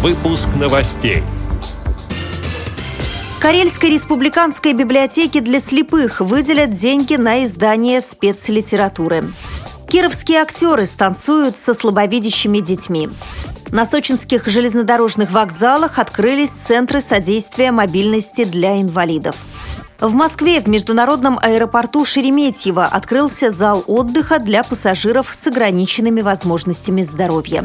Выпуск новостей. Карельской республиканской библиотеке для слепых выделят деньги на издание спецлитературы. Кировские актеры станцуют со слабовидящими детьми. На сочинских железнодорожных вокзалах открылись центры содействия мобильности для инвалидов. В Москве в международном аэропорту Шереметьево открылся зал отдыха для пассажиров с ограниченными возможностями здоровья.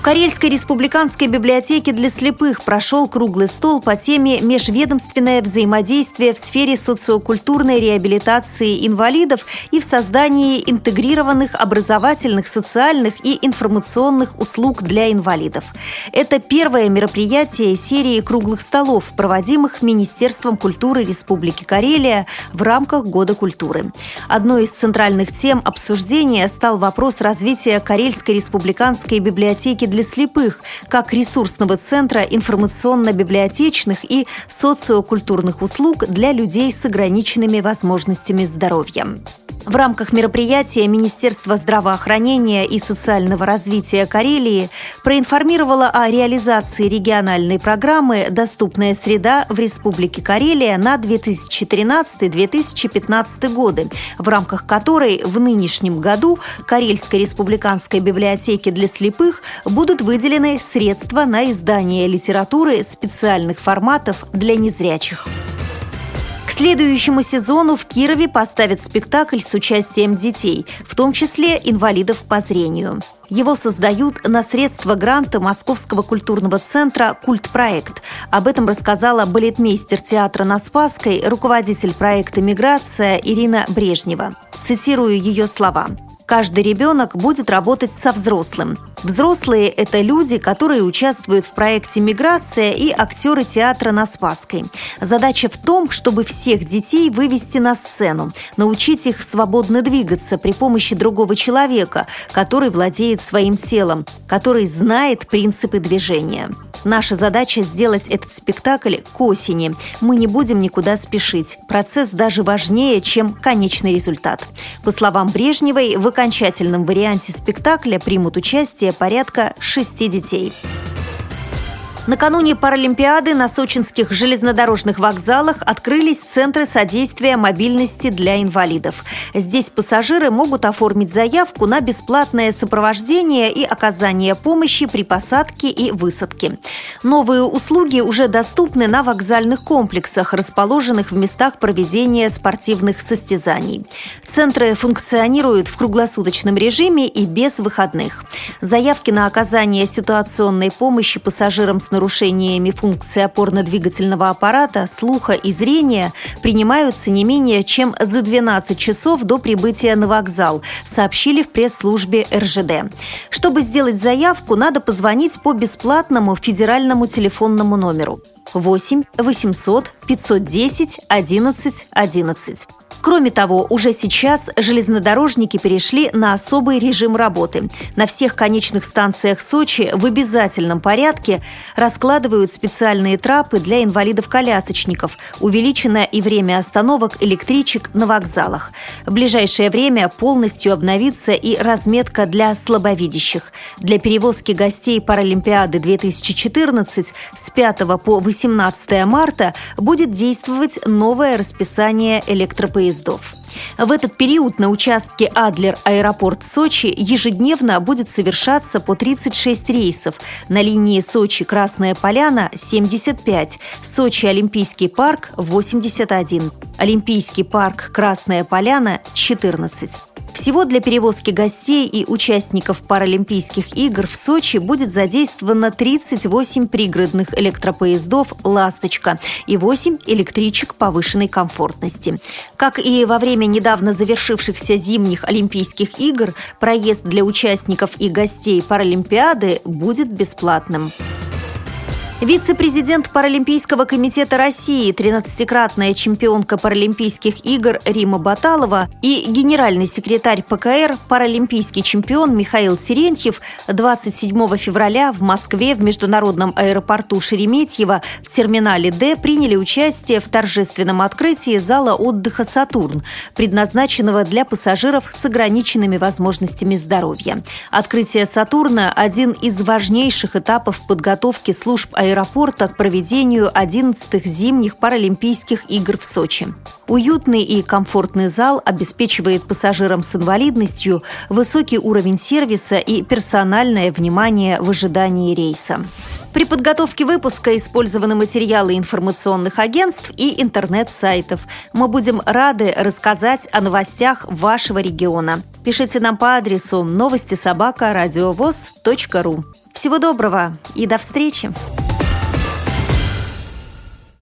В Карельской республиканской библиотеке для слепых прошел круглый стол по теме «Межведомственное взаимодействие в сфере социокультурной реабилитации инвалидов и в создании интегрированных образовательных, социальных и информационных услуг для инвалидов». Это первое мероприятие серии круглых столов, проводимых Министерством культуры Республики Карелия в рамках Года культуры. Одной из центральных тем обсуждения стал вопрос развития Карельской республиканской библиотеки для слепых, как ресурсного центра информационно-библиотечных и социокультурных услуг для людей с ограниченными возможностями здоровья. В рамках мероприятия Министерство здравоохранения и социального развития Карелии проинформировало о реализации региональной программы «Доступная среда» в Республике Карелия на 2013-2015 годы, в рамках которой в нынешнем году Карельской республиканской библиотеке для слепых будут выделены средства на издание литературы специальных форматов для незрячих следующему сезону в Кирове поставят спектакль с участием детей, в том числе инвалидов по зрению. Его создают на средства гранта Московского культурного центра «Культпроект». Об этом рассказала балетмейстер театра на Спасской, руководитель проекта «Миграция» Ирина Брежнева. Цитирую ее слова. Каждый ребенок будет работать со взрослым. Взрослые – это люди, которые участвуют в проекте «Миграция» и актеры театра на Спасской. Задача в том, чтобы всех детей вывести на сцену, научить их свободно двигаться при помощи другого человека, который владеет своим телом, который знает принципы движения. Наша задача сделать этот спектакль к осени. Мы не будем никуда спешить. Процесс даже важнее, чем конечный результат. По словам Брежневой, в окончательном варианте спектакля примут участие порядка шести детей. Накануне Паралимпиады на сочинских железнодорожных вокзалах открылись центры содействия мобильности для инвалидов. Здесь пассажиры могут оформить заявку на бесплатное сопровождение и оказание помощи при посадке и высадке. Новые услуги уже доступны на вокзальных комплексах, расположенных в местах проведения спортивных состязаний. Центры функционируют в круглосуточном режиме и без выходных. Заявки на оказание ситуационной помощи пассажирам с нарушениями функции опорно-двигательного аппарата, слуха и зрения принимаются не менее чем за 12 часов до прибытия на вокзал, сообщили в пресс-службе РЖД. Чтобы сделать заявку, надо позвонить по бесплатному федеральному телефонному номеру 8 800 510 11 11. Кроме того, уже сейчас железнодорожники перешли на особый режим работы. На всех конечных станциях Сочи в обязательном порядке раскладывают специальные трапы для инвалидов-колясочников. Увеличено и время остановок электричек на вокзалах. В ближайшее время полностью обновится и разметка для слабовидящих. Для перевозки гостей Паралимпиады 2014 с 5 по 18 марта будет действовать новое расписание электропоездов поездов. В этот период на участке Адлер-Аэропорт Сочи ежедневно будет совершаться по 36 рейсов. На линии Сочи-Красная Поляна – 75, Сочи-Олимпийский парк – 81, Олимпийский парк Красная Поляна – 14. Всего для перевозки гостей и участников Паралимпийских игр в Сочи будет задействовано 38 пригородных электропоездов «Ласточка» и 8 электричек повышенной комфортности. Как и во время недавно завершившихся зимних Олимпийских игр, проезд для участников и гостей Паралимпиады будет бесплатным. Вице-президент Паралимпийского комитета России, 13-кратная чемпионка Паралимпийских игр Рима Баталова и генеральный секретарь ПКР, паралимпийский чемпион Михаил Терентьев 27 февраля в Москве в международном аэропорту Шереметьево в терминале «Д» приняли участие в торжественном открытии зала отдыха «Сатурн», предназначенного для пассажиров с ограниченными возможностями здоровья. Открытие «Сатурна» – один из важнейших этапов подготовки служб аэропорта аэропорта к проведению 11-х зимних Паралимпийских игр в Сочи. Уютный и комфортный зал обеспечивает пассажирам с инвалидностью высокий уровень сервиса и персональное внимание в ожидании рейса. При подготовке выпуска использованы материалы информационных агентств и интернет-сайтов. Мы будем рады рассказать о новостях вашего региона. Пишите нам по адресу новости собака ру. Всего доброго и до встречи!